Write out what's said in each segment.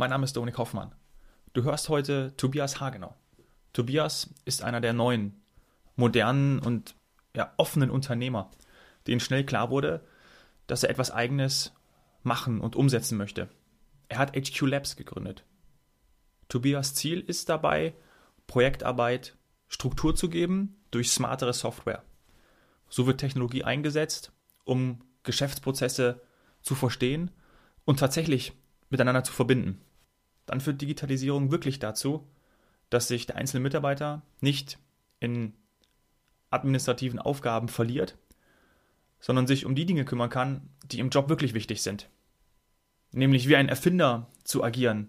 mein Name ist Dominik Hoffmann. Du hörst heute Tobias Hagenau. Tobias ist einer der neuen, modernen und ja, offenen Unternehmer, denen schnell klar wurde, dass er etwas Eigenes machen und umsetzen möchte. Er hat HQ Labs gegründet. Tobias Ziel ist dabei, Projektarbeit Struktur zu geben durch smartere Software. So wird Technologie eingesetzt, um Geschäftsprozesse zu verstehen und tatsächlich miteinander zu verbinden. Dann führt Digitalisierung wirklich dazu, dass sich der einzelne Mitarbeiter nicht in administrativen Aufgaben verliert, sondern sich um die Dinge kümmern kann, die im Job wirklich wichtig sind. Nämlich wie ein Erfinder zu agieren.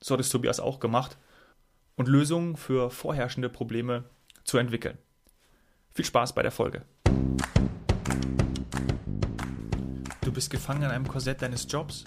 So hat es Tobias auch gemacht. Und Lösungen für vorherrschende Probleme zu entwickeln. Viel Spaß bei der Folge. Du bist gefangen in einem Korsett deines Jobs.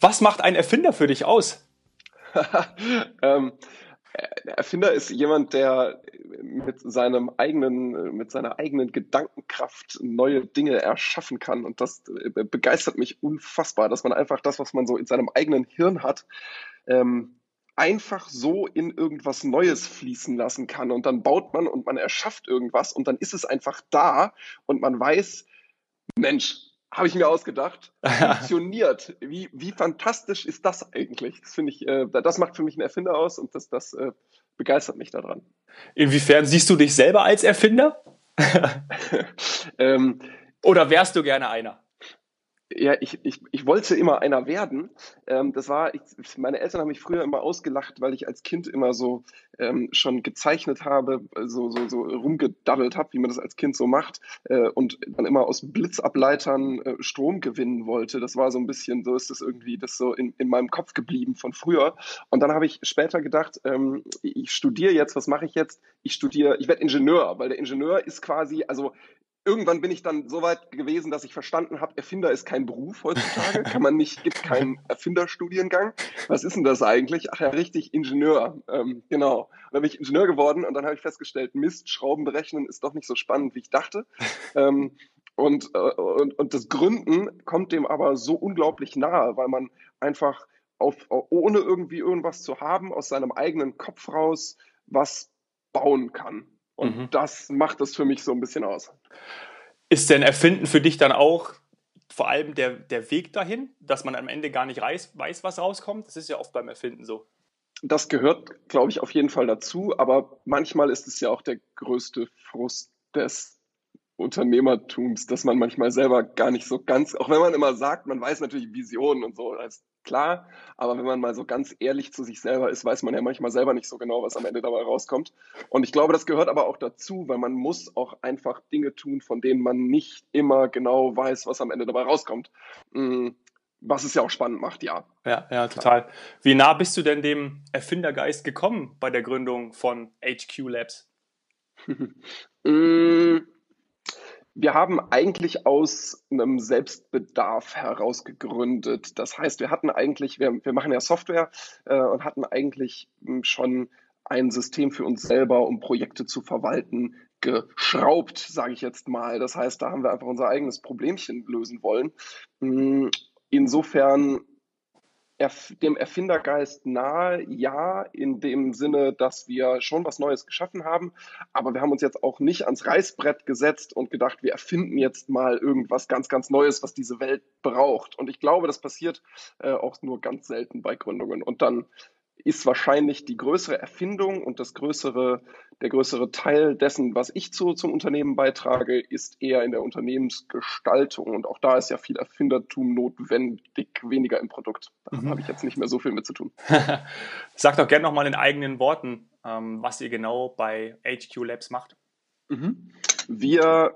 was macht ein Erfinder für dich aus? ähm, Erfinder ist jemand, der mit seinem eigenen, mit seiner eigenen Gedankenkraft neue Dinge erschaffen kann. Und das äh, begeistert mich unfassbar, dass man einfach das, was man so in seinem eigenen Hirn hat, ähm, einfach so in irgendwas Neues fließen lassen kann. Und dann baut man und man erschafft irgendwas und dann ist es einfach da und man weiß, Mensch, habe ich mir ausgedacht, funktioniert. Wie, wie fantastisch ist das eigentlich? Das finde ich, äh, das macht für mich einen Erfinder aus und das, das äh, begeistert mich daran. Inwiefern siehst du dich selber als Erfinder? ähm, Oder wärst du gerne einer? Ja, ich, ich, ich wollte immer einer werden. Ähm, das war, ich, meine Eltern haben mich früher immer ausgelacht, weil ich als Kind immer so ähm, schon gezeichnet habe, so, so, so rumgedaddelt habe, wie man das als Kind so macht, äh, und dann immer aus Blitzableitern äh, Strom gewinnen wollte. Das war so ein bisschen, so ist das irgendwie das so in, in meinem Kopf geblieben von früher. Und dann habe ich später gedacht, ähm, ich studiere jetzt, was mache ich jetzt? Ich studiere, ich werde Ingenieur, weil der Ingenieur ist quasi, also irgendwann bin ich dann so weit gewesen, dass ich verstanden habe, Erfinder ist kein Beruf heutzutage, kann man nicht, gibt keinen Erfinderstudiengang. Was ist denn das eigentlich? Ach ja, richtig, Ingenieur. Ähm, genau. Und dann bin ich Ingenieur geworden und dann habe ich festgestellt, Mist, Schrauben berechnen ist doch nicht so spannend, wie ich dachte. Ähm, und, äh, und, und das Gründen kommt dem aber so unglaublich nahe, weil man einfach auf, ohne irgendwie irgendwas zu haben, aus seinem eigenen Kopf raus was bauen kann. Und mhm. das macht es für mich so ein bisschen aus. Ist denn Erfinden für dich dann auch vor allem der, der Weg dahin, dass man am Ende gar nicht weiß, weiß, was rauskommt? Das ist ja oft beim Erfinden so. Das gehört, glaube ich, auf jeden Fall dazu, aber manchmal ist es ja auch der größte Frust des Unternehmertums, dass man manchmal selber gar nicht so ganz, auch wenn man immer sagt, man weiß natürlich Visionen und so, das klar, aber wenn man mal so ganz ehrlich zu sich selber ist, weiß man ja manchmal selber nicht so genau, was am Ende dabei rauskommt. Und ich glaube, das gehört aber auch dazu, weil man muss auch einfach Dinge tun, von denen man nicht immer genau weiß, was am Ende dabei rauskommt. Mm, was es ja auch spannend macht, ja. Ja, ja, total. Wie nah bist du denn dem Erfindergeist gekommen bei der Gründung von HQ Labs? wir haben eigentlich aus einem Selbstbedarf heraus gegründet. Das heißt, wir hatten eigentlich, wir, wir machen ja Software äh, und hatten eigentlich hm, schon ein System für uns selber, um Projekte zu verwalten, geschraubt, sage ich jetzt mal. Das heißt, da haben wir einfach unser eigenes Problemchen lösen wollen. Hm, insofern dem Erfindergeist nahe, ja, in dem Sinne, dass wir schon was Neues geschaffen haben, aber wir haben uns jetzt auch nicht ans Reißbrett gesetzt und gedacht, wir erfinden jetzt mal irgendwas ganz, ganz Neues, was diese Welt braucht. Und ich glaube, das passiert äh, auch nur ganz selten bei Gründungen. Und dann ist wahrscheinlich die größere Erfindung und das größere, der größere Teil dessen, was ich zu, zum Unternehmen beitrage, ist eher in der Unternehmensgestaltung. Und auch da ist ja viel Erfindertum notwendig, weniger im Produkt. Da mhm. habe ich jetzt nicht mehr so viel mit zu tun. Sag doch gerne nochmal in eigenen Worten, ähm, was ihr genau bei HQ Labs macht. Mhm. Wir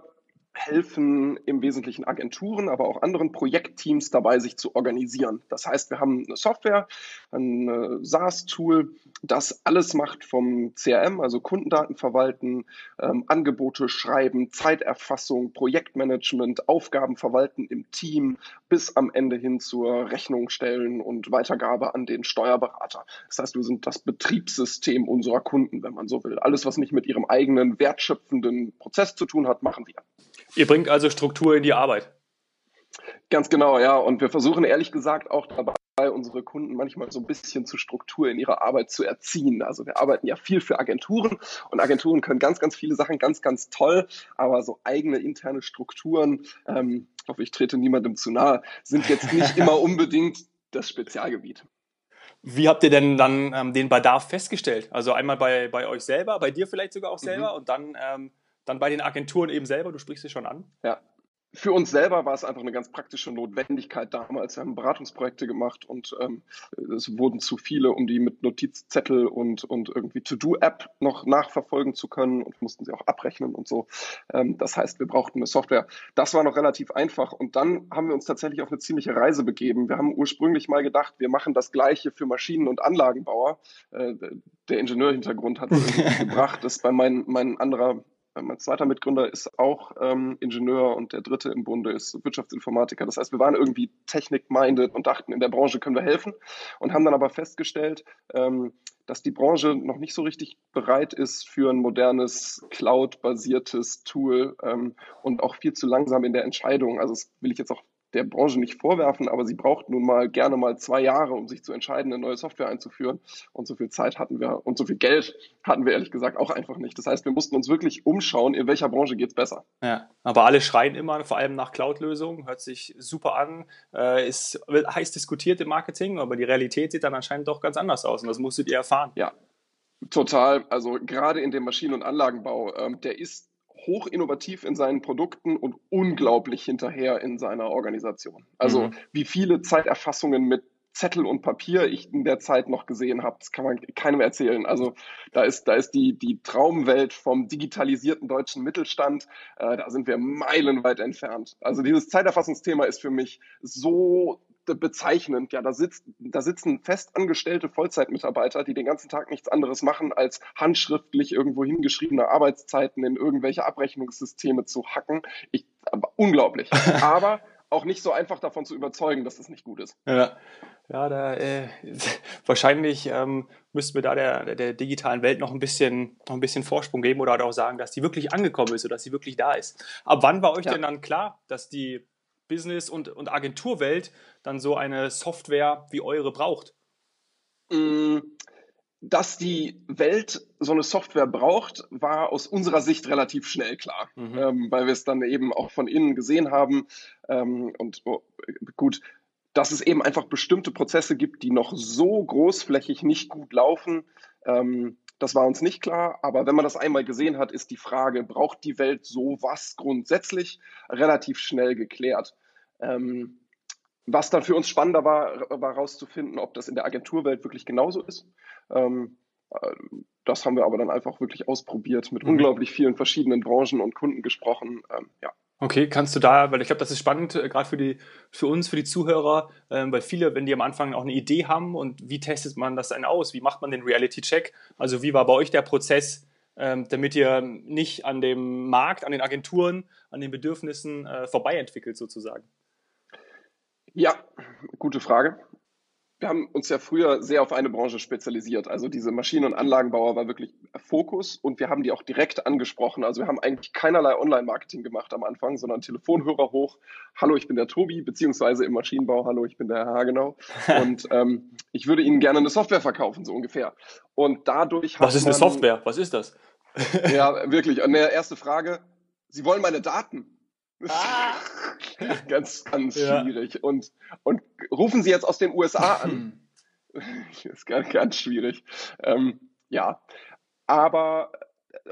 helfen im Wesentlichen Agenturen, aber auch anderen Projektteams dabei, sich zu organisieren. Das heißt, wir haben eine Software, ein äh, SaaS-Tool, das alles macht vom CRM, also Kundendaten verwalten, ähm, Angebote schreiben, Zeiterfassung, Projektmanagement, Aufgaben verwalten im Team bis am Ende hin zur Rechnung stellen und Weitergabe an den Steuerberater. Das heißt, wir sind das Betriebssystem unserer Kunden, wenn man so will. Alles, was nicht mit ihrem eigenen wertschöpfenden Prozess zu tun hat, machen wir. Ihr bringt also Struktur in die Arbeit. Ganz genau, ja. Und wir versuchen ehrlich gesagt auch dabei, unsere Kunden manchmal so ein bisschen zu Struktur in ihrer Arbeit zu erziehen. Also wir arbeiten ja viel für Agenturen und Agenturen können ganz, ganz viele Sachen ganz, ganz toll, aber so eigene interne Strukturen, ähm, ich hoffe, ich trete niemandem zu nahe, sind jetzt nicht immer unbedingt das Spezialgebiet. Wie habt ihr denn dann ähm, den Bedarf festgestellt? Also einmal bei, bei euch selber, bei dir vielleicht sogar auch selber mhm. und dann ähm, dann bei den Agenturen eben selber, du sprichst es schon an. Ja, für uns selber war es einfach eine ganz praktische Notwendigkeit damals. Wir haben Beratungsprojekte gemacht und ähm, es wurden zu viele, um die mit Notizzettel und, und irgendwie To-Do-App noch nachverfolgen zu können und mussten sie auch abrechnen und so. Ähm, das heißt, wir brauchten eine Software. Das war noch relativ einfach und dann haben wir uns tatsächlich auf eine ziemliche Reise begeben. Wir haben ursprünglich mal gedacht, wir machen das Gleiche für Maschinen- und Anlagenbauer. Äh, der Ingenieurhintergrund hat es gebracht, dass bei meinem mein anderer mein zweiter Mitgründer ist auch ähm, Ingenieur und der dritte im Bunde ist Wirtschaftsinformatiker. Das heißt, wir waren irgendwie technik-minded und dachten, in der Branche können wir helfen und haben dann aber festgestellt, ähm, dass die Branche noch nicht so richtig bereit ist für ein modernes Cloud-basiertes Tool ähm, und auch viel zu langsam in der Entscheidung. Also das will ich jetzt auch der Branche nicht vorwerfen, aber sie braucht nun mal gerne mal zwei Jahre, um sich zu entscheiden, eine neue Software einzuführen. Und so viel Zeit hatten wir und so viel Geld hatten wir ehrlich gesagt auch einfach nicht. Das heißt, wir mussten uns wirklich umschauen, in welcher Branche geht es besser. Ja, aber alle schreien immer, vor allem nach Cloud-Lösungen, hört sich super an, äh, ist heiß diskutiert im Marketing, aber die Realität sieht dann anscheinend doch ganz anders aus und das musstet ihr erfahren. Ja, Total. Also gerade in dem Maschinen- und Anlagenbau, ähm, der ist hoch innovativ in seinen Produkten und unglaublich hinterher in seiner Organisation. Also mhm. wie viele Zeiterfassungen mit Zettel und Papier ich in der Zeit noch gesehen habe, das kann man keinem erzählen. Also da ist, da ist die, die Traumwelt vom digitalisierten deutschen Mittelstand, äh, da sind wir meilenweit entfernt. Also dieses Zeiterfassungsthema ist für mich so bezeichnend. Ja, da, sitzt, da sitzen festangestellte Vollzeitmitarbeiter, die den ganzen Tag nichts anderes machen, als handschriftlich irgendwo hingeschriebene Arbeitszeiten in irgendwelche Abrechnungssysteme zu hacken. Ich, aber unglaublich. aber auch nicht so einfach davon zu überzeugen, dass das nicht gut ist. Ja, ja da, äh, wahrscheinlich ähm, müssten wir da der, der digitalen Welt noch ein, bisschen, noch ein bisschen Vorsprung geben oder halt auch sagen, dass die wirklich angekommen ist oder dass sie wirklich da ist. Ab wann war euch ja. denn dann klar, dass die Business- und, und Agenturwelt dann so eine Software wie eure braucht? Mm, dass die Welt so eine Software braucht, war aus unserer Sicht relativ schnell klar, mhm. ähm, weil wir es dann eben auch von innen gesehen haben. Ähm, und oh, gut, dass es eben einfach bestimmte Prozesse gibt, die noch so großflächig nicht gut laufen. Ähm, das war uns nicht klar, aber wenn man das einmal gesehen hat, ist die Frage, braucht die Welt sowas grundsätzlich relativ schnell geklärt. Ähm, was dann für uns spannender war, war herauszufinden, ob das in der Agenturwelt wirklich genauso ist. Ähm, äh, das haben wir aber dann einfach wirklich ausprobiert, mit mhm. unglaublich vielen verschiedenen Branchen und Kunden gesprochen. Ähm, ja. Okay, kannst du da, weil ich glaube, das ist spannend, äh, gerade für, für uns, für die Zuhörer, ähm, weil viele, wenn die am Anfang auch eine Idee haben und wie testet man das dann aus? Wie macht man den Reality-Check? Also wie war bei euch der Prozess, ähm, damit ihr nicht an dem Markt, an den Agenturen, an den Bedürfnissen äh, vorbei entwickelt sozusagen? Ja, gute Frage. Wir haben uns ja früher sehr auf eine Branche spezialisiert. Also diese Maschinen- und Anlagenbauer war wirklich Fokus und wir haben die auch direkt angesprochen. Also wir haben eigentlich keinerlei Online-Marketing gemacht am Anfang, sondern Telefonhörer hoch. Hallo, ich bin der Tobi, beziehungsweise im Maschinenbau. Hallo, ich bin der Herr Hagenau. Und ähm, ich würde Ihnen gerne eine Software verkaufen, so ungefähr. Und dadurch Was ist eine Software? Was ist das? ja, wirklich. Eine erste Frage. Sie wollen meine Daten. Ah. ganz, ganz ja. schwierig. Und, und rufen Sie jetzt aus den USA an. das ist ganz, ganz schwierig. Ähm, ja, aber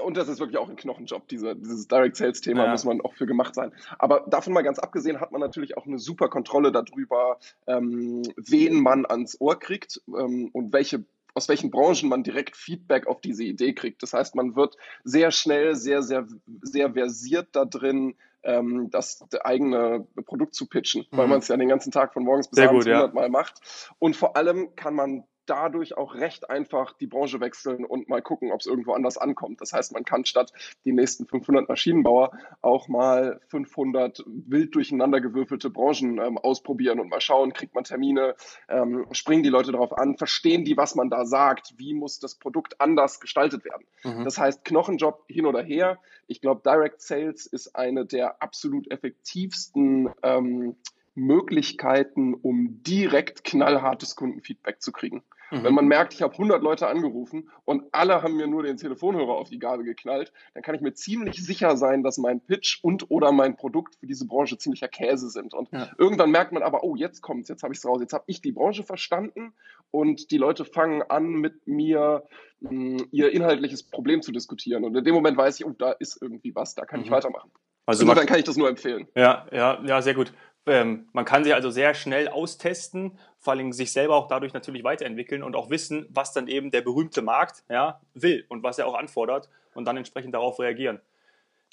und das ist wirklich auch ein Knochenjob, diese, dieses Direct Sales Thema ja. muss man auch für gemacht sein. Aber davon mal ganz abgesehen hat man natürlich auch eine super Kontrolle darüber, ähm, wen man ans Ohr kriegt ähm, und welche aus welchen Branchen man direkt Feedback auf diese Idee kriegt. Das heißt, man wird sehr schnell, sehr, sehr, sehr versiert da drin, ähm, das eigene Produkt zu pitchen, weil Mhm. man es ja den ganzen Tag von morgens bis Sehr abends gut, ja. 100 Mal macht. Und vor allem kann man dadurch auch recht einfach die Branche wechseln und mal gucken, ob es irgendwo anders ankommt. Das heißt, man kann statt die nächsten 500 Maschinenbauer auch mal 500 wild durcheinandergewürfelte Branchen ähm, ausprobieren und mal schauen, kriegt man Termine, ähm, springen die Leute darauf an, verstehen die, was man da sagt, wie muss das Produkt anders gestaltet werden. Mhm. Das heißt, Knochenjob hin oder her. Ich glaube, Direct Sales ist eine der absolut effektivsten ähm, Möglichkeiten, um direkt knallhartes Kundenfeedback zu kriegen. Mhm. Wenn man merkt, ich habe 100 Leute angerufen und alle haben mir nur den Telefonhörer auf die Gabel geknallt, dann kann ich mir ziemlich sicher sein, dass mein Pitch und oder mein Produkt für diese Branche ziemlicher Käse sind. Und Ja. irgendwann merkt man aber, oh, jetzt kommt's, jetzt habe ich es raus, jetzt habe ich die Branche verstanden und die Leute fangen an, mit mir mh, ihr inhaltliches Problem zu diskutieren. Und in dem Moment weiß ich, oh, da ist irgendwie was, da kann ich Mhm. weitermachen. Also Insofern kann ich das nur empfehlen. ja, ja, ja, sehr gut. Ähm, man kann sich also sehr schnell austesten, vor allem sich selber auch dadurch natürlich weiterentwickeln und auch wissen, was dann eben der berühmte Markt ja, will und was er auch anfordert und dann entsprechend darauf reagieren.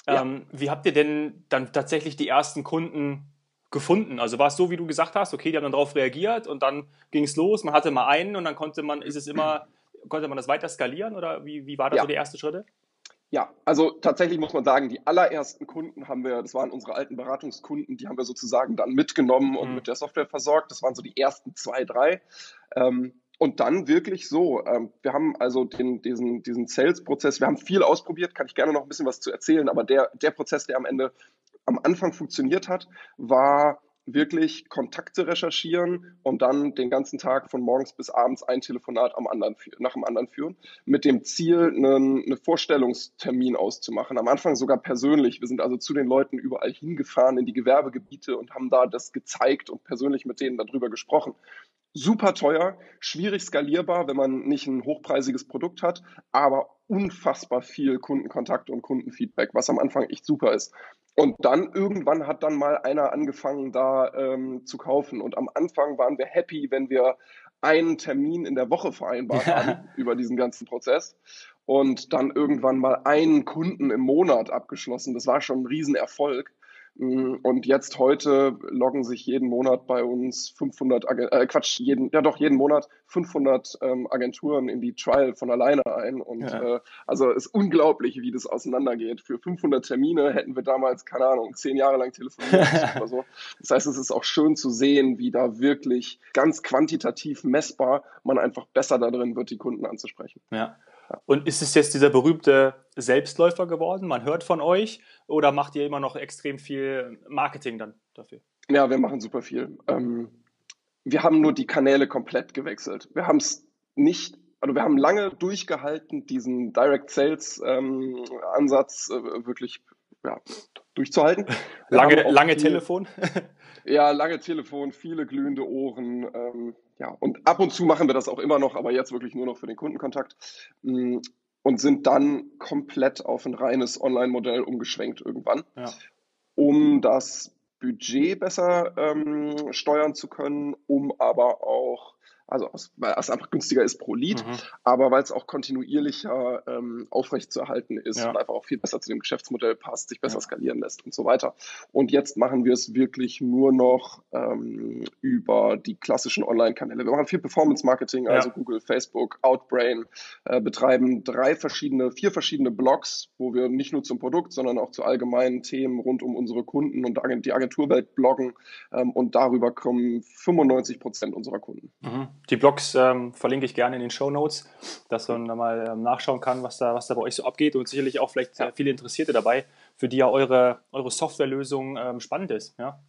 Ja. Ähm, wie habt ihr denn dann tatsächlich die ersten Kunden gefunden? Also war es so, wie du gesagt hast, okay, die haben dann darauf reagiert und dann ging es los, man hatte mal einen und dann konnte man, ist es immer, konnte man das weiter skalieren oder wie, wie war da Ja. so die ersten Schritte? Ja, also tatsächlich muss man sagen, die allerersten Kunden haben wir, das waren unsere alten Beratungskunden, die haben wir sozusagen dann mitgenommen und Mhm. mit der Software versorgt. Das waren so die ersten zwei, drei. Ähm, und dann wirklich so, ähm, wir haben also den, diesen, diesen Sales-Prozess, wir haben viel ausprobiert, kann ich gerne noch ein bisschen was zu erzählen, aber der, der Prozess, der am Ende am Anfang funktioniert hat, war wirklich Kontakte recherchieren und dann den ganzen Tag von morgens bis abends ein Telefonat am anderen, nach dem anderen führen, mit dem Ziel, einen, einen Vorstellungstermin auszumachen. Am Anfang sogar persönlich. Wir sind also zu den Leuten überall hingefahren in die Gewerbegebiete und haben da das gezeigt und persönlich mit denen darüber gesprochen. Super teuer, schwierig skalierbar, wenn man nicht ein hochpreisiges Produkt hat, aber unfassbar viel Kundenkontakt und Kundenfeedback, was am Anfang echt super ist. Und dann irgendwann hat dann mal einer angefangen, da ähm, zu kaufen. Und am Anfang waren wir happy, wenn wir einen Termin in der Woche vereinbart haben über diesen ganzen Prozess. Und dann irgendwann mal einen Kunden im Monat abgeschlossen. Das war schon ein Riesenerfolg. Und jetzt heute loggen sich jeden Monat bei uns 500, Agen- äh, Quatsch, jeden, ja doch, jeden Monat 500 ähm, Agenturen in die Trial von alleine ein. Und Ja. äh, also es ist unglaublich, wie das auseinandergeht. Für 500 Termine hätten wir damals, keine Ahnung, zehn Jahre lang telefoniert oder so. Das heißt, es ist auch schön zu sehen, wie da wirklich ganz quantitativ messbar man einfach besser darin wird, die Kunden anzusprechen. Ja. Und ist es jetzt dieser berühmte Selbstläufer geworden? Man hört von euch oder macht ihr immer noch extrem viel Marketing dann dafür? Ja, wir machen super viel. Ähm, wir haben nur die Kanäle komplett gewechselt. Wir haben es nicht, also wir haben lange durchgehalten, diesen Direct Sales ähm, Ansatz äh, wirklich ja, durchzuhalten. Wir Lange, lange viel- Telefon? Ja, lange Telefon, viele glühende Ohren. Ähm, ja, und ab und zu machen wir das auch immer noch, aber jetzt wirklich nur noch für den Kundenkontakt. Mm, Und sind dann komplett auf ein reines Online-Modell umgeschwenkt irgendwann, Ja. um das Budget besser ähm, steuern zu können, um aber auch, also aus- weil es einfach günstiger ist pro Lead, Mhm. aber weil es auch kontinuierlicher ähm, aufrechtzuerhalten ist Ja. und einfach auch viel besser zu dem Geschäftsmodell passt, sich besser Ja. skalieren lässt und so weiter. Und jetzt machen wir es wirklich nur noch ähm, über die klassischen Online-Kanäle. Wir machen viel Performance-Marketing, Ja. also Google, Facebook, Outbrain, äh, betreiben drei verschiedene, vier verschiedene Blogs, wo wir nicht nur zum Produkt, sondern auch zu allgemeinen Themen rund um unsere Kunden und die Agenturwelt bloggen. Ähm, und darüber kommen 95 Prozent unserer Kunden. Mhm. Die Blogs ähm, verlinke ich gerne in den Show Notes, dass man da mal ähm, nachschauen kann, was da, was da bei euch so abgeht und sicherlich auch vielleicht äh, viele Interessierte dabei, für die ja eure, eure Softwarelösung ähm, spannend ist. Ja?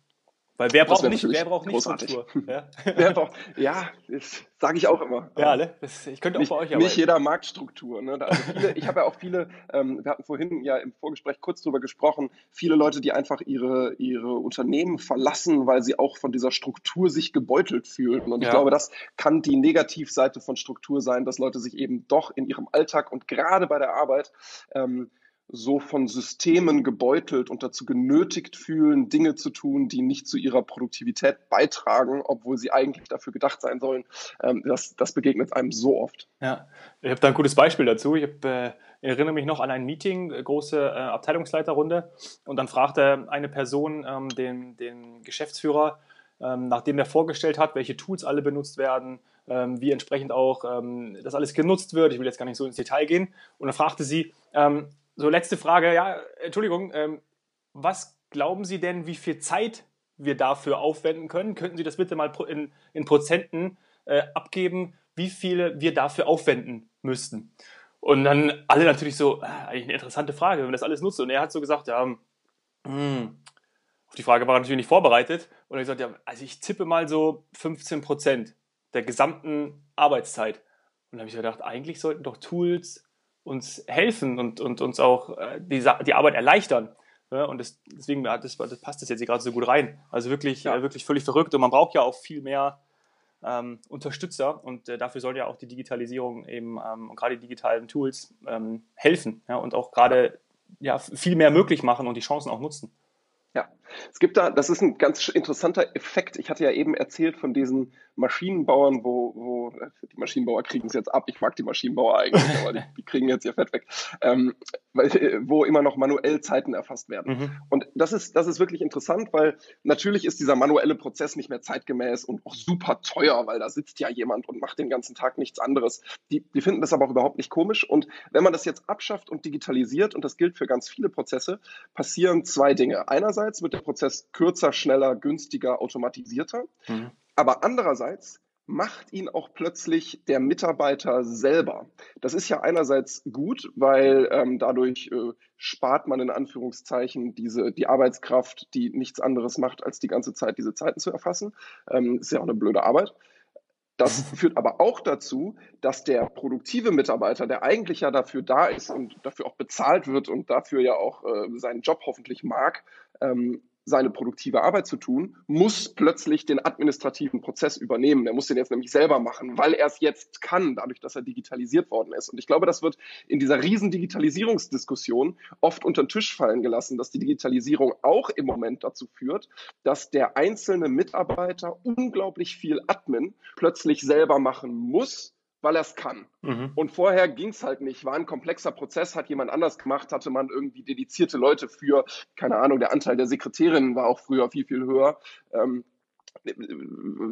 Weil wer braucht nicht, wer braucht nicht großartig. Struktur? Ja, Wer braucht- ja, das sage ich auch immer. ja ne? das, ich könnte auch Nicht, bei euch nicht arbeiten. jeder mag Struktur. Ne? Also viele, ich habe ja auch viele, ähm, wir hatten vorhin ja im Vorgespräch kurz drüber gesprochen, viele Leute, die einfach ihre, ihre Unternehmen verlassen, weil sie auch von dieser Struktur sich gebeutelt fühlen. Und ich Ja. glaube, das kann die Negativseite von Struktur sein, dass Leute sich eben doch in ihrem Alltag und gerade bei der Arbeit ähm, so von Systemen gebeutelt und dazu genötigt fühlen, Dinge zu tun, die nicht zu ihrer Produktivität beitragen, obwohl sie eigentlich dafür gedacht sein sollen. Ähm, das, das begegnet einem so oft. Ja, ich habe da ein gutes Beispiel dazu. Ich habe äh, erinnere mich noch an ein Meeting, äh, große äh, Abteilungsleiterrunde. Und dann fragte eine Person ähm, den, den Geschäftsführer, ähm, nachdem er vorgestellt hat, welche Tools alle benutzt werden, ähm, wie entsprechend auch ähm, das alles genutzt wird. Ich will jetzt gar nicht so ins Detail gehen. Und dann fragte sie, ähm, so letzte Frage, ja, Entschuldigung, ähm, was glauben Sie denn, wie viel Zeit wir dafür aufwenden können? Könnten Sie das bitte mal in, in Prozenten äh, abgeben, wie viele wir dafür aufwenden müssten? Und dann alle natürlich so, äh, eigentlich eine interessante Frage, wenn man das alles nutzt. Und er hat so gesagt, ja, hm, auf die Frage war er natürlich nicht vorbereitet. Und er hat gesagt, ja, also ich tippe mal so 15 Prozent der gesamten Arbeitszeit. Und da habe ich gedacht, eigentlich sollten doch Tools uns helfen und, und uns auch äh, die, die Arbeit erleichtern. Ja, und das, deswegen das, das passt das jetzt hier gerade so gut rein. Also wirklich, ja. äh, wirklich völlig verrückt. Und man braucht ja auch viel mehr ähm, Unterstützer und äh, dafür soll ja auch die Digitalisierung eben ähm, und gerade die digitalen Tools ähm, helfen ja, und auch gerade ja, viel mehr möglich machen und die Chancen auch nutzen. Ja, es gibt da, das ist ein ganz interessanter Effekt. Ich hatte ja eben erzählt von diesen Maschinenbauern, wo, wo die Maschinenbauer kriegen es jetzt ab. Ich mag die Maschinenbauer eigentlich, aber die, die kriegen jetzt ihr Fett weg, ähm, weil, wo immer noch manuell Zeiten erfasst werden. Mhm. Und das ist, das ist wirklich interessant, weil natürlich ist dieser manuelle Prozess nicht mehr zeitgemäß und auch super teuer, weil da sitzt ja jemand und macht den ganzen Tag nichts anderes. Die, die finden das aber auch überhaupt nicht komisch. Und wenn man das jetzt abschafft und digitalisiert, und das gilt für ganz viele Prozesse, passieren zwei Dinge. Einerseits wird der Prozess kürzer, schneller, günstiger, automatisierter. Mhm. Aber andererseits macht ihn auch plötzlich der Mitarbeiter selber. Das ist ja einerseits gut, weil ähm, dadurch äh, spart man in Anführungszeichen diese, die Arbeitskraft, die nichts anderes macht, als die ganze Zeit diese Zeiten zu erfassen. Ähm, ist ja auch eine blöde Arbeit. Das führt aber auch dazu, dass der produktive Mitarbeiter, der eigentlich ja dafür da ist und dafür auch bezahlt wird und dafür ja auch äh, seinen Job hoffentlich mag, ähm, seine produktive Arbeit zu tun, muss plötzlich den administrativen Prozess übernehmen. Er muss den jetzt nämlich selber machen, weil er es jetzt kann, dadurch, dass er digitalisiert worden ist. Und ich glaube, das wird in dieser riesen Digitalisierungsdiskussion oft unter den Tisch fallen gelassen, dass die Digitalisierung auch im Moment dazu führt, dass der einzelne Mitarbeiter unglaublich viel Admin plötzlich selber machen muss, weil er es kann. Mhm. Und vorher ging es halt nicht. War ein komplexer Prozess, hat jemand anders gemacht, hatte man irgendwie dedizierte Leute für, keine Ahnung, der Anteil der Sekretärinnen war auch früher viel, viel höher. Ähm,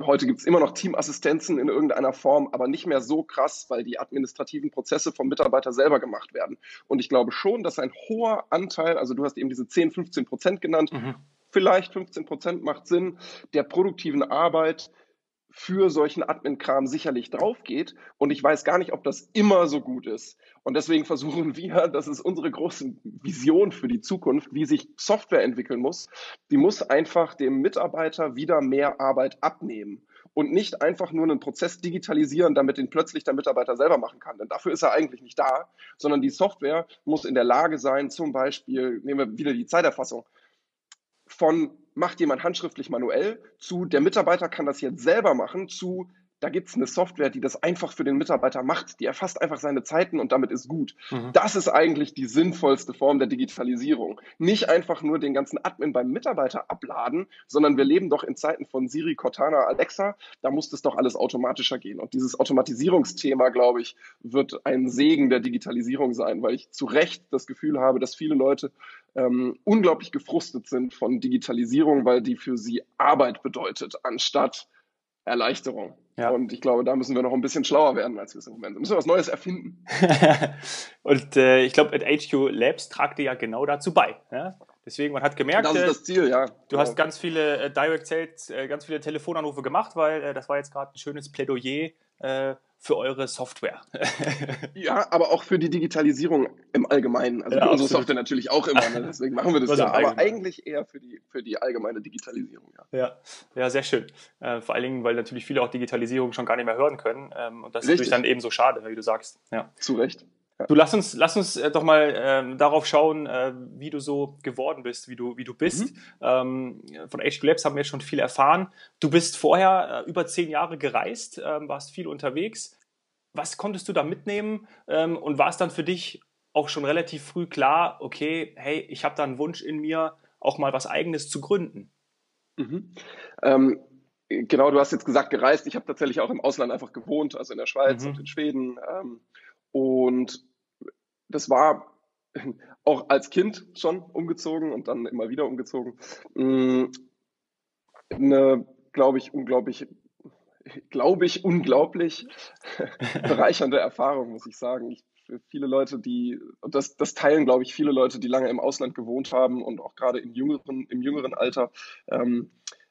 Heute gibt es immer noch Teamassistenzen in irgendeiner Form, aber nicht mehr so krass, weil die administrativen Prozesse vom Mitarbeiter selber gemacht werden. Und ich glaube schon, dass ein hoher Anteil, also du hast eben diese 10, 15 Prozent genannt, mhm. vielleicht 15 Prozent macht Sinn, der produktiven Arbeit für solchen Admin-Kram sicherlich drauf geht. Und ich weiß gar nicht, ob das immer so gut ist. Und deswegen versuchen wir, das ist unsere große Vision für die Zukunft, wie sich Software entwickeln muss. Die muss einfach dem Mitarbeiter wieder mehr Arbeit abnehmen und nicht einfach nur einen Prozess digitalisieren, damit den plötzlich der Mitarbeiter selber machen kann. Denn dafür ist er eigentlich nicht da, sondern die Software muss in der Lage sein, zum Beispiel, nehmen wir wieder die Zeiterfassung, von macht jemand handschriftlich manuell zu der Mitarbeiter kann das jetzt selber machen zu da gibt es eine Software, die das einfach für den Mitarbeiter macht. Die erfasst einfach seine Zeiten und damit ist gut. Mhm. Das ist eigentlich die sinnvollste Form der Digitalisierung. Nicht einfach nur den ganzen Admin beim Mitarbeiter abladen, sondern wir leben doch in Zeiten von Siri, Cortana, Alexa. Da muss das doch alles automatischer gehen. Und dieses Automatisierungsthema, glaube ich, wird ein Segen der Digitalisierung sein, weil ich zu Recht das Gefühl habe, dass viele Leute ähm, unglaublich gefrustet sind von Digitalisierung, weil die für sie Arbeit bedeutet, anstatt Erleichterung. Ja. Und ich glaube, da müssen wir noch ein bisschen schlauer werden, als wir es im Moment sind. Müssen wir was Neues erfinden. und äh, ich glaube, at HQ Labs tragt ihr ja genau dazu bei. Ja? Deswegen, man hat gemerkt, das ist das Ziel, ja. Du genau. hast ganz viele äh, Direct Sales, äh, ganz viele Telefonanrufe gemacht, weil äh, das war jetzt gerade ein schönes Plädoyer äh, für eure Software. ja, aber auch für die Digitalisierung im Allgemeinen. Also ja, unsere Software natürlich auch immer, ne? deswegen machen wir das ja. Aber eigentlich eher für die, für die allgemeine Digitalisierung, ja. Ja, ja sehr schön. Äh, vor allen Dingen, weil natürlich viele auch Digitalisierung schon gar nicht mehr hören können. Ähm, und das Richtig. ist natürlich dann eben so schade, wie du sagst. Ja. Zu Recht. Du lass uns, lass uns äh, doch mal äh, darauf schauen, äh, wie du so geworden bist, wie du, wie du bist. Mhm. Ähm, von HQ Labs haben wir schon viel erfahren. Du bist vorher äh, über zehn Jahre gereist, ähm, warst viel unterwegs. Was konntest du da mitnehmen ähm, und war es dann für dich auch schon relativ früh klar, okay, hey, ich habe da einen Wunsch in mir, auch mal was Eigenes zu gründen? Mhm. Ähm, genau, du hast jetzt gesagt gereist. Ich habe tatsächlich auch im Ausland einfach gewohnt, also in der Schweiz mhm. und in Schweden. Ähm, und das war auch als Kind schon umgezogen und dann immer wieder umgezogen. Mm, eine, glaube ich, unglaublich, glaube ich, unglaublich bereichernde Erfahrung, muss ich sagen. Ich, für viele Leute, die, das, das teilen, glaube ich, viele Leute, die lange im Ausland gewohnt haben und auch gerade im jüngeren, im jüngeren Alter, ähm, äh,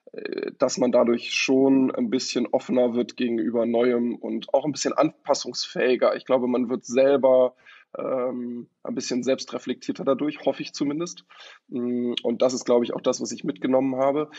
dass man dadurch schon ein bisschen offener wird gegenüber Neuem und auch ein bisschen anpassungsfähiger. Ich glaube, man wird selber ähm, ein bisschen selbstreflektierter dadurch, hoffe ich zumindest. Mm, und das ist, glaube ich, auch das, was ich mitgenommen habe.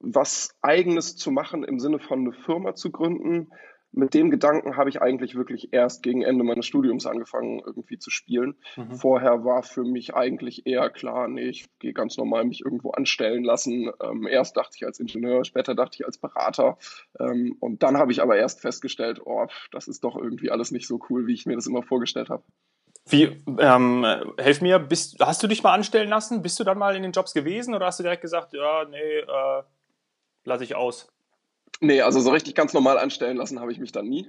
Was eigenes zu machen im Sinne von eine Firma zu gründen, mit dem Gedanken habe ich eigentlich wirklich erst gegen Ende meines Studiums angefangen, irgendwie zu spielen. Mhm. Vorher war für mich eigentlich eher klar, nee, ich gehe ganz normal mich irgendwo anstellen lassen. Ähm, erst dachte ich als Ingenieur, später dachte ich als Berater. Ähm, und dann habe ich aber erst festgestellt, oh, das ist doch irgendwie alles nicht so cool, wie ich mir das immer vorgestellt habe. Wie, ähm, helf mir, bist, hast du dich mal anstellen lassen? Bist du dann mal in den Jobs gewesen oder hast du direkt gesagt, ja, nee, äh, lasse ich aus? Nee, also so richtig ganz normal anstellen lassen habe ich mich dann nie.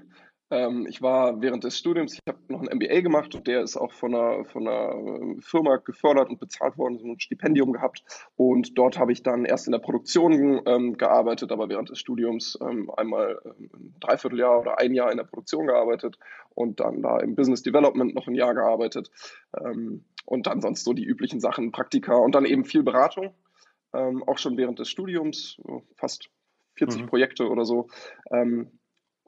Ähm, ich war während des Studiums, ich habe noch ein MBA gemacht und der ist auch von einer, von einer äh, Firma gefördert und bezahlt worden, so ein Stipendium gehabt. Und dort habe ich dann erst in der Produktion ähm, gearbeitet, aber während des Studiums ähm, einmal ähm, ein Dreivierteljahr oder ein Jahr in der Produktion gearbeitet und dann da im Business Development noch ein Jahr gearbeitet. Ähm, und dann sonst so die üblichen Sachen, Praktika und dann eben viel Beratung, ähm, auch schon während des Studiums, fast 40 mhm. Projekte oder so. Ähm,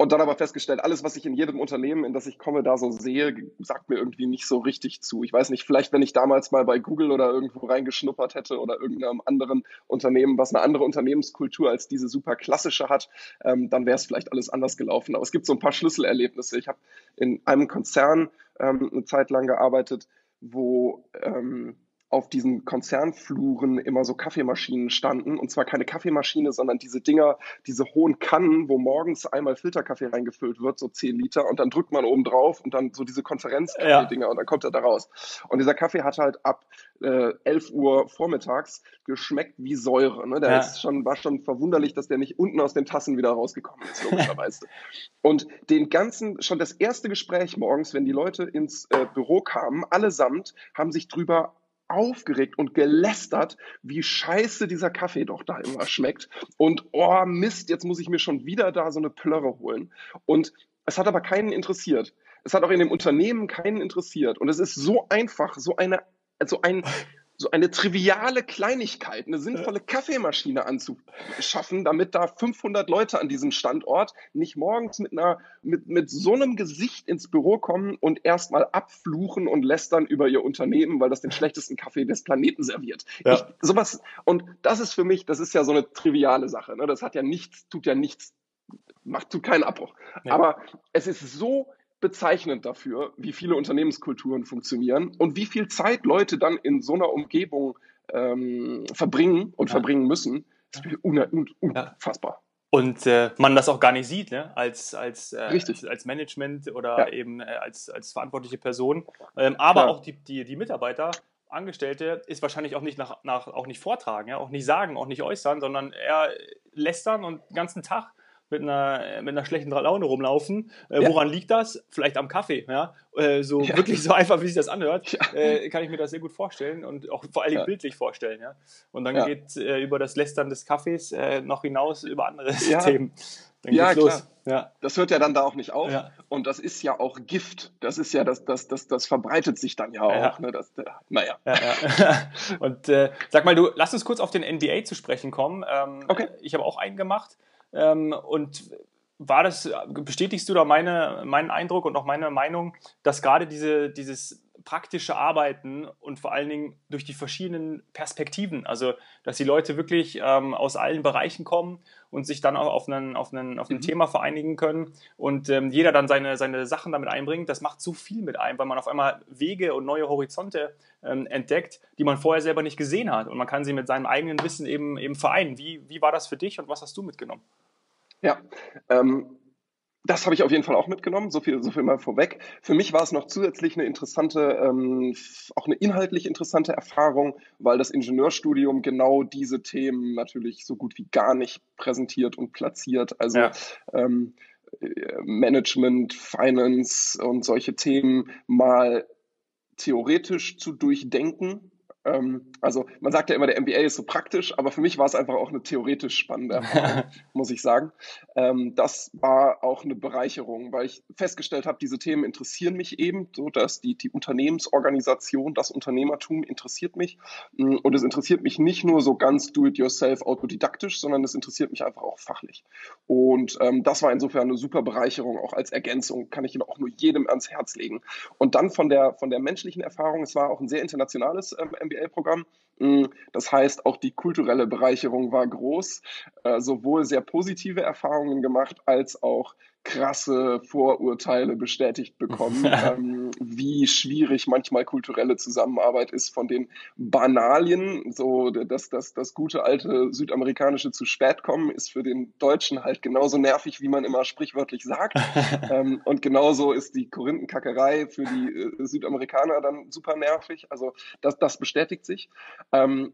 und dann aber festgestellt, alles, was ich in jedem Unternehmen, in das ich komme, da so sehe, sagt mir irgendwie nicht so richtig zu. Ich weiß nicht, vielleicht wenn ich damals mal bei Google oder irgendwo reingeschnuppert hätte oder irgendeinem anderen Unternehmen, was eine andere Unternehmenskultur als diese super klassische hat, ähm, dann wäre es vielleicht alles anders gelaufen. Aber es gibt so ein paar Schlüsselerlebnisse. Ich habe in einem Konzern ähm, eine Zeit lang gearbeitet, wo ähm, auf diesen Konzernfluren immer so Kaffeemaschinen standen. Und zwar keine Kaffeemaschine, sondern diese Dinger, diese hohen Kannen, wo morgens einmal Filterkaffee reingefüllt wird, so 10 Liter, und dann drückt man oben drauf und dann so diese Konferenzkaffee-Dinger ja. und dann kommt er da raus. Und dieser Kaffee hat halt ab äh, 11 Uhr vormittags geschmeckt wie Säure. Ne? Der ja. ist schon, war schon verwunderlich, dass der nicht unten aus den Tassen wieder rausgekommen ist, logischerweise. und den ganzen, schon das erste Gespräch morgens, wenn die Leute ins äh, Büro kamen, allesamt haben sich drüber aufgeregt und gelästert, wie scheiße dieser Kaffee doch da immer schmeckt. Und oh Mist, jetzt muss ich mir schon wieder da so eine Plörre holen. Und es hat aber keinen interessiert. Es hat auch in dem Unternehmen keinen interessiert. Und es ist so einfach, so eine, so ein, so eine triviale Kleinigkeit, eine sinnvolle Kaffeemaschine anzuschaffen, damit da 500 Leute an diesem Standort nicht morgens mit, einer, mit, mit so einem Gesicht ins Büro kommen und erstmal abfluchen und lästern über ihr Unternehmen, weil das den schlechtesten Kaffee des Planeten serviert. Ja. Ich, sowas, und das ist für mich, das ist ja so eine triviale Sache. Ne? Das hat ja nichts, tut ja nichts, macht, tut keinen Abbruch. Ja. Aber es ist so bezeichnend dafür, wie viele Unternehmenskulturen funktionieren und wie viel Zeit Leute dann in so einer Umgebung ähm, verbringen und ja. verbringen müssen. Das ist un un unfassbar. Und äh, man das auch gar nicht sieht, ne? als, als, äh, als, als, Management oder ja. eben äh, als, als verantwortliche Person. Ähm, aber Klar. auch die, die, die Mitarbeiter, Angestellte, ist wahrscheinlich auch nicht, nach, nach, auch nicht vortragen, ja? auch nicht sagen, auch nicht äußern, sondern eher lästern und den ganzen Tag mit einer, mit einer schlechten Laune rumlaufen. Äh, ja. Woran liegt das? Vielleicht am Kaffee. Ja? Äh, so ja. wirklich so einfach, wie sich das anhört, äh, kann ich mir das sehr gut vorstellen und auch vor allem bildlich vorstellen. Ja? Und dann geht äh, über das Lästern des Kaffees äh, noch hinaus über andere Themen. Dann ja, klar. Ja. Das hört ja dann da auch nicht auf. Ja. Und das ist ja auch Gift. Das ist ja, das, das, das, das verbreitet sich dann ja auch. Ja. Ne? Das, naja. Ja, Und äh, sag mal, du, lass uns kurz auf den NBA zu sprechen kommen. Ähm, okay. Ich habe auch einen gemacht. Ähm, und war das, bestätigst du da meine, meinen Eindruck und auch meine Meinung, dass gerade diese, dieses praktische Arbeiten und vor allen Dingen durch die verschiedenen Perspektiven, also dass die Leute wirklich ähm, aus allen Bereichen kommen und sich dann auch auf, einen, auf, einen, auf ein mhm. Thema vereinigen können und ähm, jeder dann seine, seine Sachen damit einbringt, das macht so viel mit einem, weil man auf einmal Wege und neue Horizonte ähm, entdeckt, die man vorher selber nicht gesehen hat und man kann sie mit seinem eigenen Wissen eben, eben vereinen. Wie, wie war das für dich und was hast du mitgenommen? Ja, ähm, das habe ich auf jeden Fall auch mitgenommen, so viel, so viel mal vorweg. Für mich war es noch zusätzlich eine interessante, ähm, auch eine inhaltlich interessante Erfahrung, weil das Ingenieurstudium genau diese Themen natürlich so gut wie gar nicht präsentiert und platziert. Also ja. ähm, Management, Finance und solche Themen mal theoretisch zu durchdenken ähm, also man sagt ja immer, der MBA ist so praktisch, aber für mich war es einfach auch eine theoretisch spannende Erfahrung, muss ich sagen. Ähm, das war auch eine Bereicherung, weil ich festgestellt habe, diese Themen interessieren mich eben, so dass die, die Unternehmensorganisation, das Unternehmertum interessiert mich. Mm, und es interessiert mich nicht nur so ganz do-it-yourself autodidaktisch, sondern es interessiert mich einfach auch fachlich. Und ähm, das war insofern eine super Bereicherung, auch als Ergänzung, kann ich auch nur jedem ans Herz legen. Und dann von der, von der menschlichen Erfahrung, es war auch ein sehr internationales ähm, MBA-Programm. Mm, das heißt, auch die kulturelle Bereicherung war groß, äh, sowohl sehr positive Erfahrungen gemacht als auch krasse Vorurteile bestätigt bekommen, ähm, wie schwierig manchmal kulturelle Zusammenarbeit ist von den Banalien. So das, das, das gute alte südamerikanische zu spät kommen ist für den Deutschen halt genauso nervig, wie man immer sprichwörtlich sagt. ähm, und genauso ist die Korinthenkackerei für die äh, Südamerikaner dann super nervig. Also das, das bestätigt sich. Ähm,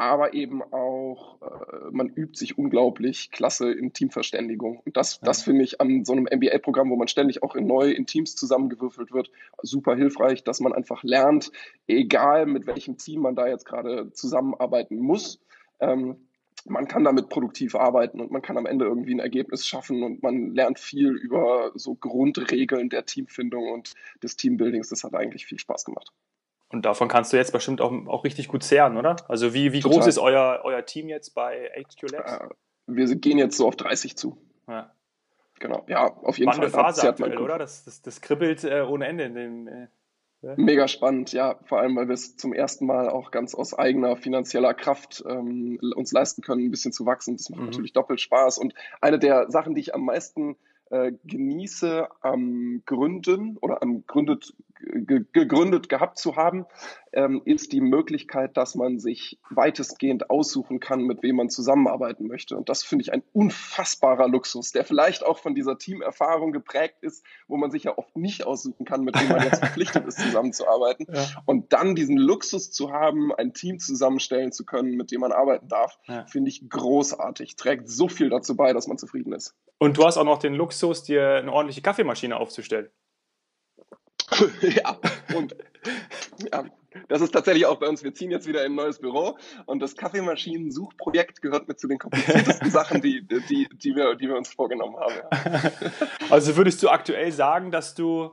aber eben auch, äh, man übt sich unglaublich klasse in Teamverständigung. Und das, das finde ich an so einem MBA-Programm, wo man ständig auch in neu in Teams zusammengewürfelt wird, super hilfreich, dass man einfach lernt, egal mit welchem Team man da jetzt gerade zusammenarbeiten muss. Ähm, man kann damit produktiv arbeiten und man kann am Ende irgendwie ein Ergebnis schaffen und man lernt viel über so Grundregeln der Teamfindung und des Teambuildings. Das hat eigentlich viel Spaß gemacht. Und davon kannst du jetzt bestimmt auch, auch richtig gut zehren, oder? Also wie, wie groß ist euer, euer Team jetzt bei HQ Labs? Äh, wir gehen jetzt so auf 30 zu. Ja. Genau, ja, auf jeden Spannende Fall. Phase aktuell, oder? Das, das, das kribbelt äh, ohne Ende in dem. Äh, ja. Mega spannend, ja. Vor allem, weil wir es zum ersten Mal auch ganz aus eigener finanzieller Kraft ähm, uns leisten können, ein bisschen zu wachsen. Das macht mhm. natürlich doppelt Spaß. Und eine der Sachen, die ich am meisten äh, genieße am Gründen oder am Gründet, gegründet gehabt zu haben, ähm, ist die Möglichkeit, dass man sich weitestgehend aussuchen kann, mit wem man zusammenarbeiten möchte. Und das finde ich ein unfassbarer Luxus, der vielleicht auch von dieser Teamerfahrung geprägt ist, wo man sich ja oft nicht aussuchen kann, mit wem man jetzt verpflichtet ist, zusammenzuarbeiten. Ja. Und dann diesen Luxus zu haben, ein Team zusammenstellen zu können, mit dem man arbeiten darf, ja. finde ich großartig. Trägt so viel dazu bei, dass man zufrieden ist. Und du hast auch noch den Luxus, dir eine ordentliche Kaffeemaschine aufzustellen. ja, und ja, das ist tatsächlich auch bei uns. Wir ziehen jetzt wieder in ein neues Büro und das Kaffeemaschinen-Suchprojekt gehört mit zu den kompliziertesten Sachen, die, die, die, wir, die wir uns vorgenommen haben. Ja. Also würdest du aktuell sagen, dass du,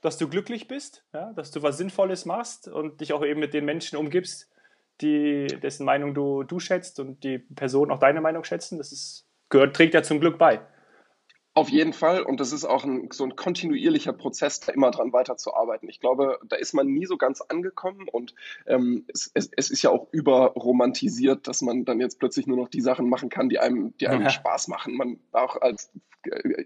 dass du glücklich bist, ja? dass du was Sinnvolles machst und dich auch eben mit den Menschen umgibst, die, dessen Meinung du, du schätzt und die Personen auch deine Meinung schätzen? Das ist, gehört, trägt ja zum Glück bei. Auf jeden Fall. Und das ist auch ein, so ein kontinuierlicher Prozess, da immer dran weiterzuarbeiten. Ich glaube, da ist man nie so ganz angekommen und ähm, es, es, es ist ja auch überromantisiert, dass man dann jetzt plötzlich nur noch die Sachen machen kann, die einem, die einem ja. Spaß machen. Man auch als,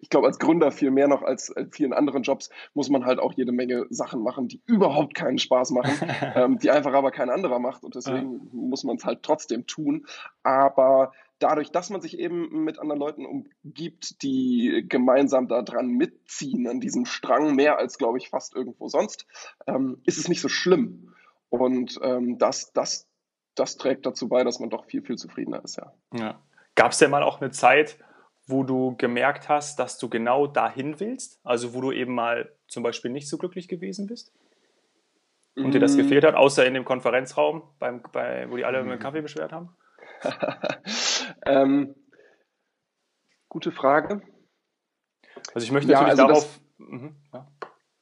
ich glaube, als Gründer viel mehr noch als vielen anderen Jobs muss man halt auch jede Menge Sachen machen, die überhaupt keinen Spaß machen, ähm, die einfach aber kein anderer macht und deswegen ja. muss man es halt trotzdem tun. Aber dadurch, dass man sich eben mit anderen Leuten umgibt, die gemeinsam daran mitziehen, an diesem Strang, mehr als, glaube ich, fast irgendwo sonst, ähm, ist es nicht so schlimm. Und ähm, das, das, das trägt dazu bei, dass man doch viel, viel zufriedener ist, ja. ja. Gab es denn mal auch eine Zeit, wo du gemerkt hast, dass du genau dahin willst? Also wo du eben mal zum Beispiel nicht so glücklich gewesen bist? Und dir das mm. gefehlt hat, außer in dem Konferenzraum, beim, bei, wo die alle mit Kaffee beschwert haben? ähm, gute Frage. Also ich möchte natürlich ja, also darauf. Das, mhm, ja.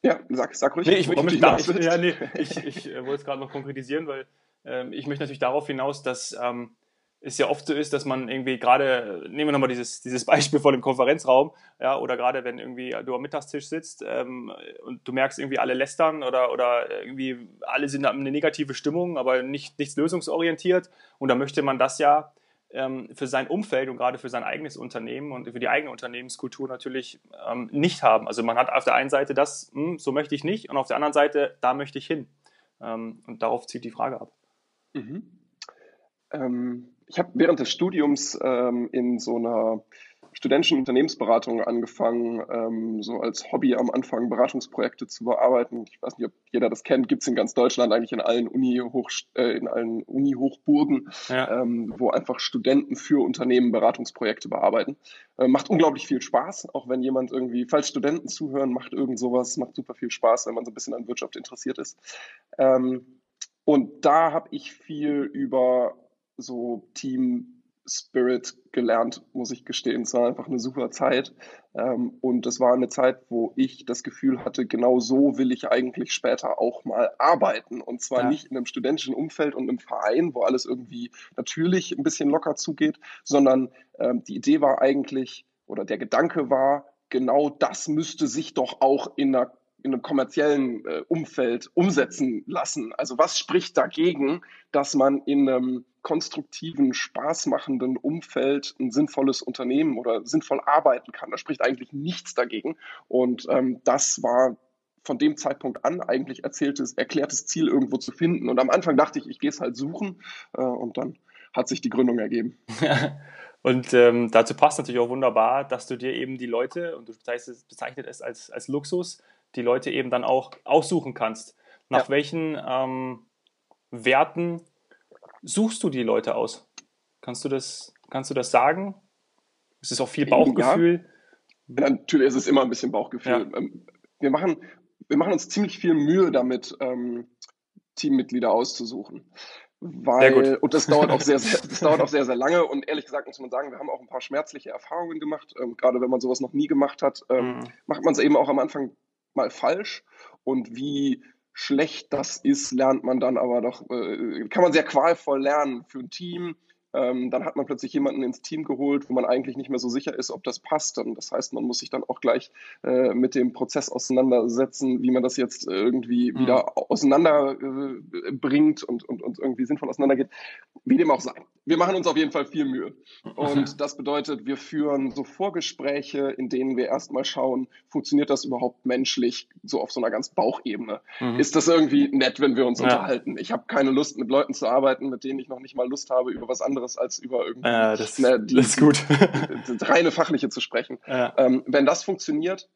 ja. sag, sag ruhig. Nee, ich, ich, ich, ja, nee, ich, ich äh, wollte es gerade noch konkretisieren, weil ähm, ich möchte natürlich darauf hinaus, dass ähm, es ja oft so ist, dass man irgendwie gerade, nehmen wir nochmal dieses, dieses Beispiel vor dem Konferenzraum, ja, oder gerade wenn irgendwie du am Mittagstisch sitzt ähm, und du merkst irgendwie alle lästern oder, oder irgendwie alle sind in eine negative Stimmung, aber nicht, nichts lösungsorientiert und da möchte man das ja ähm, für sein Umfeld und gerade für sein eigenes Unternehmen und für die eigene Unternehmenskultur natürlich ähm, nicht haben. Also man hat auf der einen Seite das, hm, so möchte ich nicht und auf der anderen Seite, da möchte ich hin. Ähm, und darauf zieht die Frage ab. Mhm. Ähm, ich habe während des Studiums ähm, in so einer studentischen Unternehmensberatung angefangen, ähm, so als Hobby am Anfang Beratungsprojekte zu bearbeiten. Ich weiß nicht, ob jeder das kennt, gibt es in ganz Deutschland eigentlich in allen Uni-Hoch, äh, in allen Uni-Hochburgen, ja. ähm, wo einfach Studenten für Unternehmen Beratungsprojekte bearbeiten. Äh, macht unglaublich viel Spaß, auch wenn jemand irgendwie, falls Studenten zuhören, macht irgend sowas, macht super viel Spaß, wenn man so ein bisschen an Wirtschaft interessiert ist. Ähm, und da habe ich viel über so Team Spirit gelernt, muss ich gestehen. Es war einfach eine super Zeit. Ähm, und es war eine Zeit, wo ich das Gefühl hatte, genau so will ich eigentlich später auch mal arbeiten. Und zwar ja. nicht in einem studentischen Umfeld und einem Verein, wo alles irgendwie natürlich ein bisschen locker zugeht, sondern ähm, die Idee war eigentlich, oder der Gedanke war, genau das müsste sich doch auch in einer in einem kommerziellen äh, Umfeld umsetzen lassen. Also was spricht dagegen, dass man in einem konstruktiven, spaßmachenden Umfeld ein sinnvolles Unternehmen oder sinnvoll arbeiten kann? Da spricht eigentlich nichts dagegen. Und ähm, das war von dem Zeitpunkt an eigentlich erzähltes, erklärtes Ziel irgendwo zu finden. Und am Anfang dachte ich, ich gehe es halt suchen äh, und dann hat sich die Gründung ergeben. Und ähm, dazu passt natürlich auch wunderbar, dass du dir eben die Leute, und du bezeichnest, bezeichnet es als, als Luxus, die Leute eben dann auch aussuchen kannst. Nach ja. welchen ähm, Werten suchst du die Leute aus? Kannst du das, kannst du das sagen? Ist es auch viel Bauchgefühl? Ja. Natürlich ist es immer ein bisschen Bauchgefühl. Ja. Ähm, wir, machen, wir machen uns ziemlich viel Mühe damit, ähm, Teammitglieder auszusuchen. Weil, und das dauert auch sehr, sehr, das dauert auch sehr, sehr lange. Und ehrlich gesagt muss man sagen, wir haben auch ein paar schmerzliche Erfahrungen gemacht. Ähm, gerade wenn man sowas noch nie gemacht hat, ähm, mhm. macht man es eben auch am Anfang mal falsch und wie schlecht das ist, lernt man dann aber doch, äh, kann man sehr qualvoll lernen für ein Team, ähm, dann hat man plötzlich jemanden ins Team geholt, wo man eigentlich nicht mehr so sicher ist, ob das passt. Und das heißt, man muss sich dann auch gleich äh, mit dem Prozess auseinandersetzen, wie man das jetzt irgendwie mhm. wieder auseinanderbringt äh, und, und, und irgendwie sinnvoll auseinandergeht. Wie dem auch sei. Wir machen uns auf jeden Fall viel Mühe. Und das bedeutet, wir führen so Vorgespräche, in denen wir erstmal schauen, funktioniert das überhaupt menschlich, so auf so einer ganz Bauchebene. Mhm. Ist das irgendwie nett, wenn wir uns ja. unterhalten? Ich habe keine Lust, mit Leuten zu arbeiten, mit denen ich noch nicht mal Lust habe, über was anderes als über irgendwie äh, das, ne, die, das ist gut. reine fachliche zu sprechen. Ja. Ähm, wenn das funktioniert,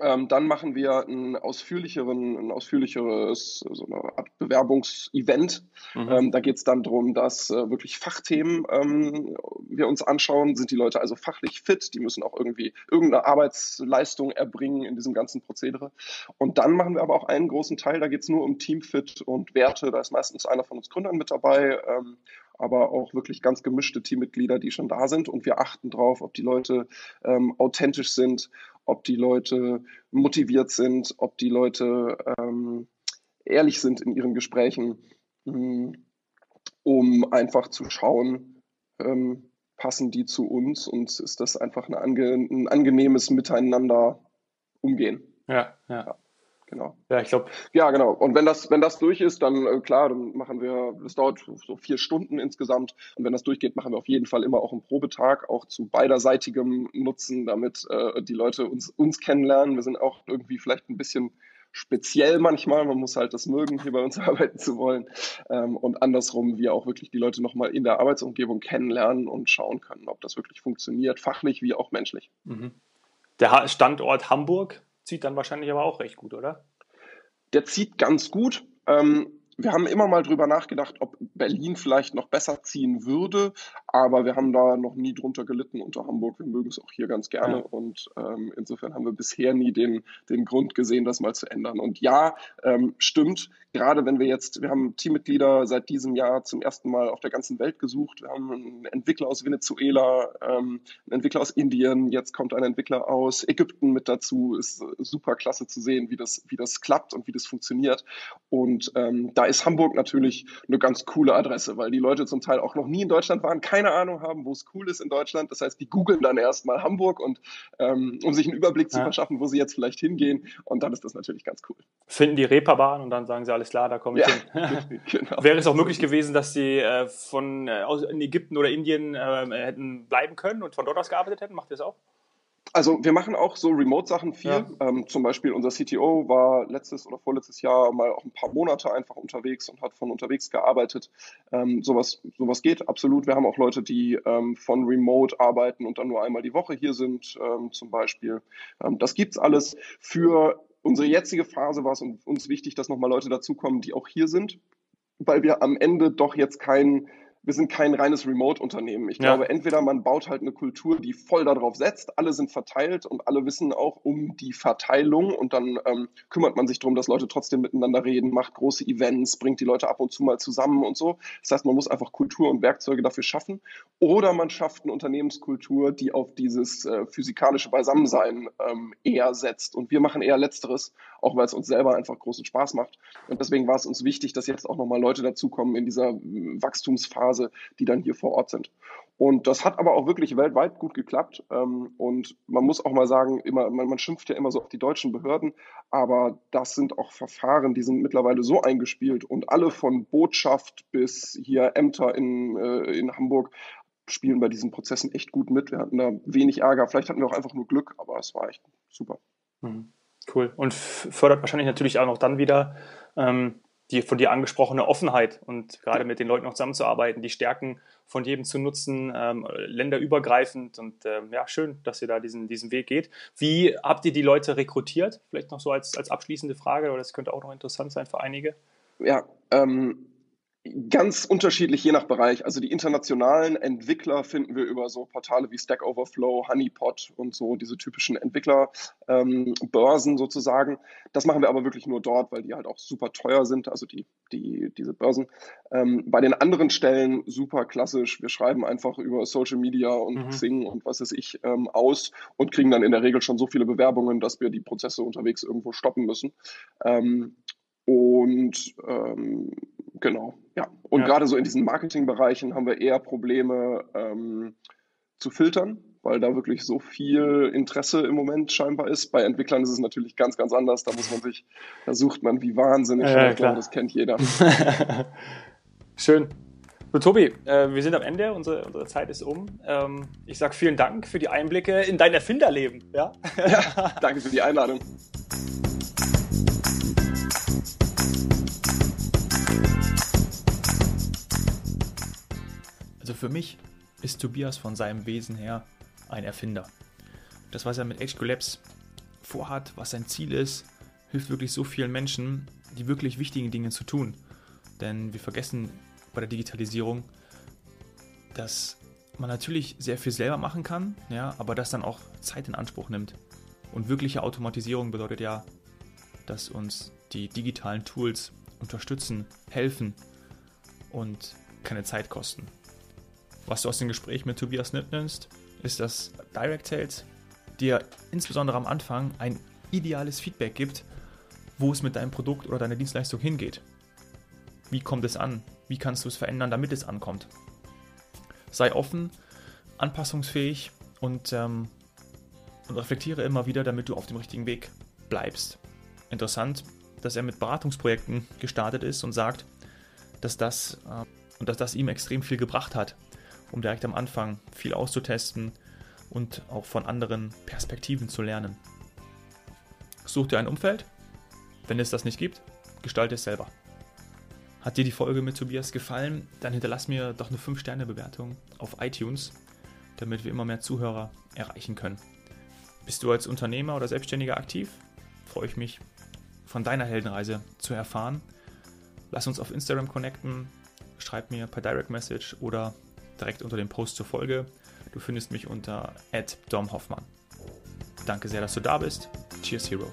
ähm, dann machen wir ein ausführlicheren, ein ausführlicheres, so eine Art Bewerbungsevent. Mhm. Ähm, da geht es dann darum, dass äh, wirklich Fachthemen ähm, wir uns anschauen. Sind die Leute also fachlich fit? Die müssen auch irgendwie irgendeine Arbeitsleistung erbringen in diesem ganzen Prozedere. Und dann machen wir aber auch einen großen Teil, da geht es nur um Teamfit und Werte. Da ist meistens einer von uns Gründern mit dabei. Ähm, aber auch wirklich ganz gemischte Teammitglieder, die schon da sind. Und wir achten drauf, ob die Leute ähm, authentisch sind, ob die Leute motiviert sind, ob die Leute ähm, ehrlich sind in ihren Gesprächen, hm, um einfach zu schauen, ähm, passen die zu uns und ist das einfach ein, ange ein angenehmes Miteinander umgehen. ja. ja. ja genau. Ja, ich glaube. Ja, genau. Und wenn das, wenn das durch ist, dann äh, klar, dann machen wir, das dauert so vier Stunden insgesamt. Und wenn das durchgeht, machen wir auf jeden Fall immer auch einen Probetag, auch zu beiderseitigem Nutzen, damit äh, die Leute uns, uns kennenlernen. Wir sind auch irgendwie vielleicht ein bisschen speziell manchmal. Man muss halt das mögen, hier bei uns arbeiten zu wollen. Ähm, und andersrum, wir auch wirklich die Leute nochmal in der Arbeitsumgebung kennenlernen und schauen können, ob das wirklich funktioniert, fachlich wie auch menschlich. Mhm. Der Standort Hamburg zieht dann wahrscheinlich aber auch recht gut, oder? Der zieht ganz gut. Ähm, wir haben immer mal drüber nachgedacht, ob Berlin vielleicht noch besser ziehen würde, aber wir haben da noch nie drunter gelitten unter Hamburg. Wir mögen es auch hier ganz gerne ja. und ähm, insofern haben wir bisher nie den, den Grund gesehen, das mal zu ändern. Und ja, ähm, stimmt, gerade wenn wir jetzt, wir haben Teammitglieder seit diesem Jahr zum ersten Mal auf der ganzen Welt gesucht. Wir haben einen Entwickler aus Venezuela, ähm, einen Entwickler aus Indien, jetzt kommt ein Entwickler aus Ägypten mit dazu. Ist super klasse zu sehen, wie das, wie das klappt und wie das funktioniert. Und ähm, da ist Hamburg natürlich eine ganz coole Adresse, weil die Leute zum Teil auch noch nie in Deutschland waren, keine Ahnung haben, wo es cool ist in Deutschland. Das heißt, die googeln dann erstmal Hamburg und ähm, um sich einen Überblick zu ja. verschaffen, wo sie jetzt vielleicht hingehen. Und dann ist das natürlich ganz cool. Finden die Reeperbahn und dann sagen sie, alles klar, da komme ich ja, hin. genau. Wäre es auch möglich gewesen, dass sie äh, von äh, aus in Ägypten oder Indien äh, hätten bleiben können und von dort aus gearbeitet hätten? Macht ihr das auch? Also wir machen auch so Remote-Sachen viel. Ja. Ähm, zum Beispiel unser CTO war letztes oder vorletztes Jahr mal auch ein paar Monate einfach unterwegs und hat von unterwegs gearbeitet. Ähm, sowas, sowas geht absolut. Wir haben auch Leute, die ähm, von Remote arbeiten und dann nur einmal die Woche hier sind, ähm, zum Beispiel. Ähm, das gibt's alles. Für unsere jetzige Phase war es uns wichtig, dass nochmal Leute dazukommen, die auch hier sind, weil wir am Ende doch jetzt keinen wir sind kein reines Remote-Unternehmen. Ich ja. glaube, entweder man baut halt eine Kultur, die voll darauf setzt, alle sind verteilt und alle wissen auch um die Verteilung und dann ähm, kümmert man sich darum, dass Leute trotzdem miteinander reden, macht große Events, bringt die Leute ab und zu mal zusammen und so. Das heißt, man muss einfach Kultur und Werkzeuge dafür schaffen. Oder man schafft eine Unternehmenskultur, die auf dieses äh, physikalische Beisammensein ähm, eher setzt. Und wir machen eher Letzteres, auch weil es uns selber einfach großen Spaß macht. Und deswegen war es uns wichtig, dass jetzt auch nochmal Leute dazukommen in dieser äh, Wachstumsphase Phase, die dann hier vor Ort sind. Und das hat aber auch wirklich weltweit gut geklappt. Ähm, und man muss auch mal sagen, immer, man, man, schimpft ja immer so auf die deutschen Behörden, aber das sind auch Verfahren, die sind mittlerweile so eingespielt und alle von Botschaft bis hier Ämter in, äh, in Hamburg spielen bei diesen Prozessen echt gut mit. Wir hatten da wenig Ärger. Vielleicht hatten wir auch einfach nur Glück, aber es war echt super. Mhm. Cool. Und fördert wahrscheinlich natürlich auch noch dann wieder ähm, die von dir angesprochene Offenheit und gerade mit den Leuten noch zusammenzuarbeiten, die Stärken von jedem zu nutzen, ähm, länderübergreifend und ähm, ja, schön, dass ihr da diesen, diesen Weg geht. Wie habt ihr die Leute rekrutiert? Vielleicht noch so als, als abschließende Frage, oder das könnte auch noch interessant sein für einige. Ja, ähm, Ganz unterschiedlich je nach Bereich. Also die internationalen Entwickler finden wir über so Portale wie Stack Overflow, Honeypot und so, diese typischen Entwicklerbörsen ähm, sozusagen. Das machen wir aber wirklich nur dort, weil die halt auch super teuer sind, also die, die, diese Börsen. Ähm, bei den anderen Stellen super klassisch. Wir schreiben einfach über Social Media und mhm. Xing und was weiß ich ähm, aus und kriegen dann in der Regel schon so viele Bewerbungen, dass wir die Prozesse unterwegs irgendwo stoppen müssen. Ähm, und ähm, Genau, ja. Und ja. gerade so in diesen Marketingbereichen haben wir eher Probleme ähm, zu filtern, weil da wirklich so viel Interesse im Moment scheinbar ist. Bei Entwicklern ist es natürlich ganz, ganz anders. Da muss man sich, da sucht man wie wahnsinnig. Ja, ich glaube, das kennt jeder. Schön. So, Tobi, äh, wir sind am Ende, unsere, unsere Zeit ist um. Ähm, ich sage vielen Dank für die Einblicke in dein Erfinderleben. Ja? ja, danke für die Einladung. Also für mich ist Tobias von seinem Wesen her ein Erfinder. Das, was er mit HQ Labs vorhat, was sein Ziel ist, hilft wirklich so vielen Menschen, die wirklich wichtigen Dinge zu tun. Denn wir vergessen bei der Digitalisierung, dass man natürlich sehr viel selber machen kann, ja, aber das dann auch Zeit in Anspruch nimmt. Und wirkliche Automatisierung bedeutet ja, dass uns die digitalen Tools unterstützen, helfen und keine Zeit kosten. Was du aus dem Gespräch mit Tobias mitnimmst, ist, dass Direct Sales dir insbesondere am Anfang ein ideales Feedback gibt, wo es mit deinem Produkt oder deiner Dienstleistung hingeht. Wie kommt es an? Wie kannst du es verändern, damit es ankommt? Sei offen, anpassungsfähig und, ähm, und reflektiere immer wieder, damit du auf dem richtigen Weg bleibst. Interessant, dass er mit Beratungsprojekten gestartet ist und sagt, dass das, äh, und dass das ihm extrem viel gebracht hat, um direkt am Anfang viel auszutesten und auch von anderen Perspektiven zu lernen. Such dir ein Umfeld. Wenn es das nicht gibt, gestalte es selber. Hat dir die Folge mit Tobias gefallen, dann hinterlass mir doch eine 5-Sterne-Bewertung auf iTunes, damit wir immer mehr Zuhörer erreichen können. Bist du als Unternehmer oder Selbstständiger aktiv? Freue ich mich, von deiner Heldenreise zu erfahren. Lass uns auf Instagram connecten, schreib mir per Direct Message oder direkt unter dem Post zur Folge. Du findest mich unter @domhoffmann. Danke sehr, dass du da bist. Cheers, Hero.